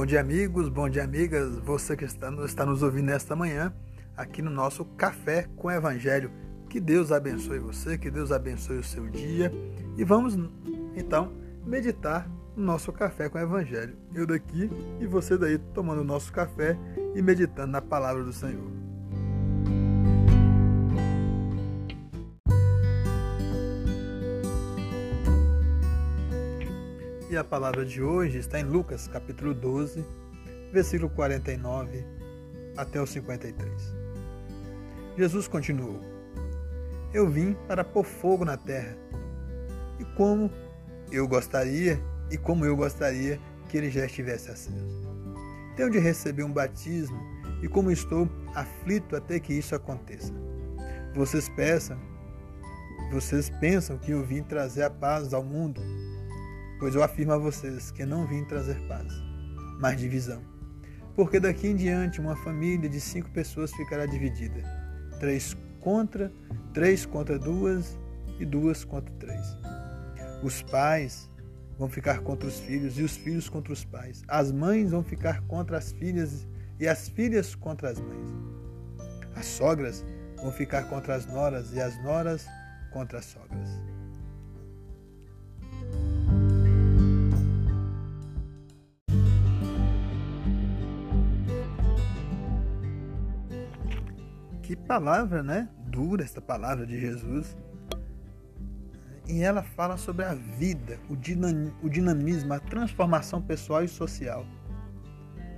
Bom dia, amigos, bom dia, amigas. Você que está, está nos ouvindo nesta manhã, aqui no nosso Café com Evangelho. Que Deus abençoe você, que Deus abençoe o seu dia. E vamos, então, meditar no nosso Café com Evangelho. Eu daqui e você daí tomando o nosso café e meditando na palavra do Senhor. E a palavra de hoje está em Lucas, capítulo 12, versículo 49 até o 53. Jesus continuou: Eu vim para pôr fogo na terra. E como eu gostaria, e como eu gostaria que ele já estivesse aceso. Tenho de receber um batismo, e como estou aflito até que isso aconteça. Vocês pensam, vocês pensam que eu vim trazer a paz ao mundo Pois eu afirmo a vocês que não vim trazer paz, mas divisão. Porque daqui em diante uma família de cinco pessoas ficará dividida: três contra, três contra duas e duas contra três. Os pais vão ficar contra os filhos e os filhos contra os pais. As mães vão ficar contra as filhas e as filhas contra as mães. As sogras vão ficar contra as noras e as noras contra as sogras. Que palavra, né? Dura esta palavra de Jesus. E ela fala sobre a vida, o dinamismo, a transformação pessoal e social.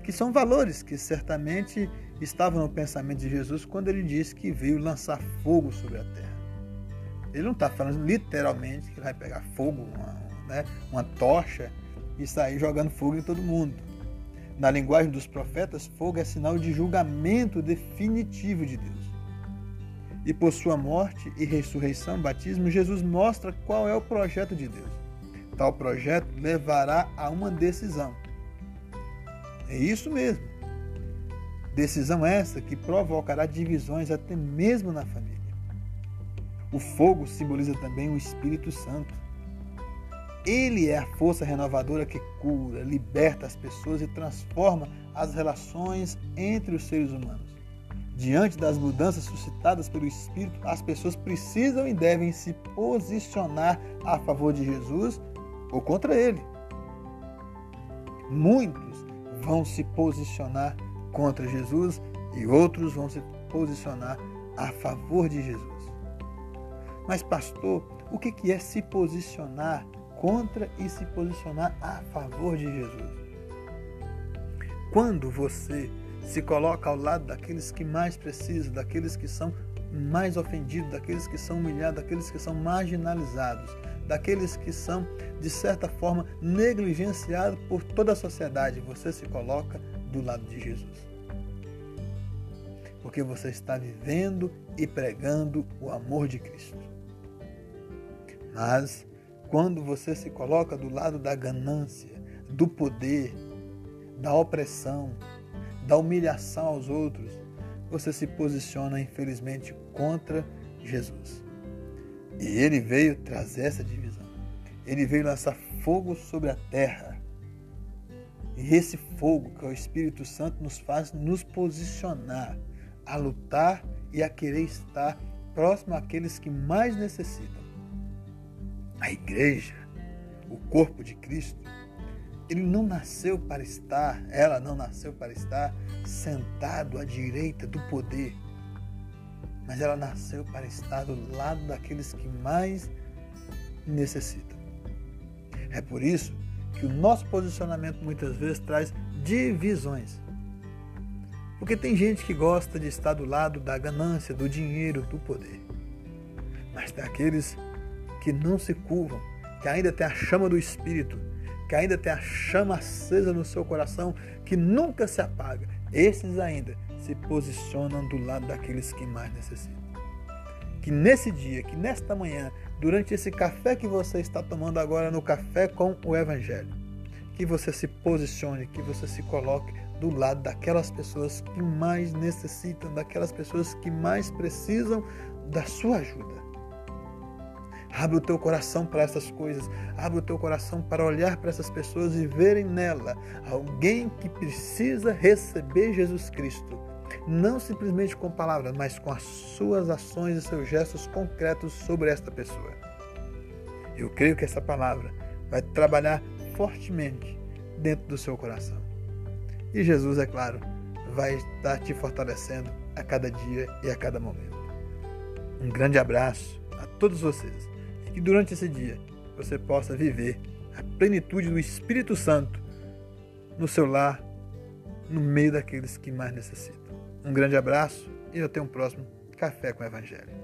Que são valores que certamente estavam no pensamento de Jesus quando ele disse que veio lançar fogo sobre a terra. Ele não está falando literalmente que vai pegar fogo, uma, né, uma tocha e sair jogando fogo em todo mundo. Na linguagem dos profetas, fogo é sinal de julgamento definitivo de Deus. E por sua morte e ressurreição, batismo, Jesus mostra qual é o projeto de Deus. Tal projeto levará a uma decisão. É isso mesmo. Decisão essa que provocará divisões até mesmo na família. O fogo simboliza também o Espírito Santo. Ele é a força renovadora que cura, liberta as pessoas e transforma as relações entre os seres humanos. Diante das mudanças suscitadas pelo Espírito, as pessoas precisam e devem se posicionar a favor de Jesus ou contra ele. Muitos vão se posicionar contra Jesus e outros vão se posicionar a favor de Jesus. Mas, pastor, o que é se posicionar contra e se posicionar a favor de Jesus? Quando você se coloca ao lado daqueles que mais precisam, daqueles que são mais ofendidos, daqueles que são humilhados, daqueles que são marginalizados, daqueles que são, de certa forma, negligenciados por toda a sociedade. Você se coloca do lado de Jesus. Porque você está vivendo e pregando o amor de Cristo. Mas, quando você se coloca do lado da ganância, do poder, da opressão, da humilhação aos outros, você se posiciona, infelizmente, contra Jesus. E ele veio trazer essa divisão. Ele veio lançar fogo sobre a terra. E esse fogo, que é o Espírito Santo, nos faz nos posicionar a lutar e a querer estar próximo àqueles que mais necessitam. A igreja, o corpo de Cristo, ele não nasceu para estar, ela não nasceu para estar sentado à direita do poder, mas ela nasceu para estar do lado daqueles que mais necessitam. É por isso que o nosso posicionamento muitas vezes traz divisões. Porque tem gente que gosta de estar do lado da ganância, do dinheiro, do poder. Mas tem aqueles que não se curvam, que ainda tem a chama do Espírito, que ainda tem a chama acesa no seu coração, que nunca se apaga, esses ainda se posicionam do lado daqueles que mais necessitam. Que nesse dia, que nesta manhã, durante esse café que você está tomando agora no café com o Evangelho, que você se posicione, que você se coloque do lado daquelas pessoas que mais necessitam, daquelas pessoas que mais precisam da sua ajuda. Abre o teu coração para essas coisas. Abre o teu coração para olhar para essas pessoas e verem nela alguém que precisa receber Jesus Cristo. Não simplesmente com palavras, mas com as suas ações e seus gestos concretos sobre esta pessoa. Eu creio que essa palavra vai trabalhar fortemente dentro do seu coração. E Jesus, é claro, vai estar te fortalecendo a cada dia e a cada momento. Um grande abraço a todos vocês que durante esse dia você possa viver a plenitude do Espírito Santo no seu lar, no meio daqueles que mais necessitam. Um grande abraço e até um próximo Café com o Evangelho.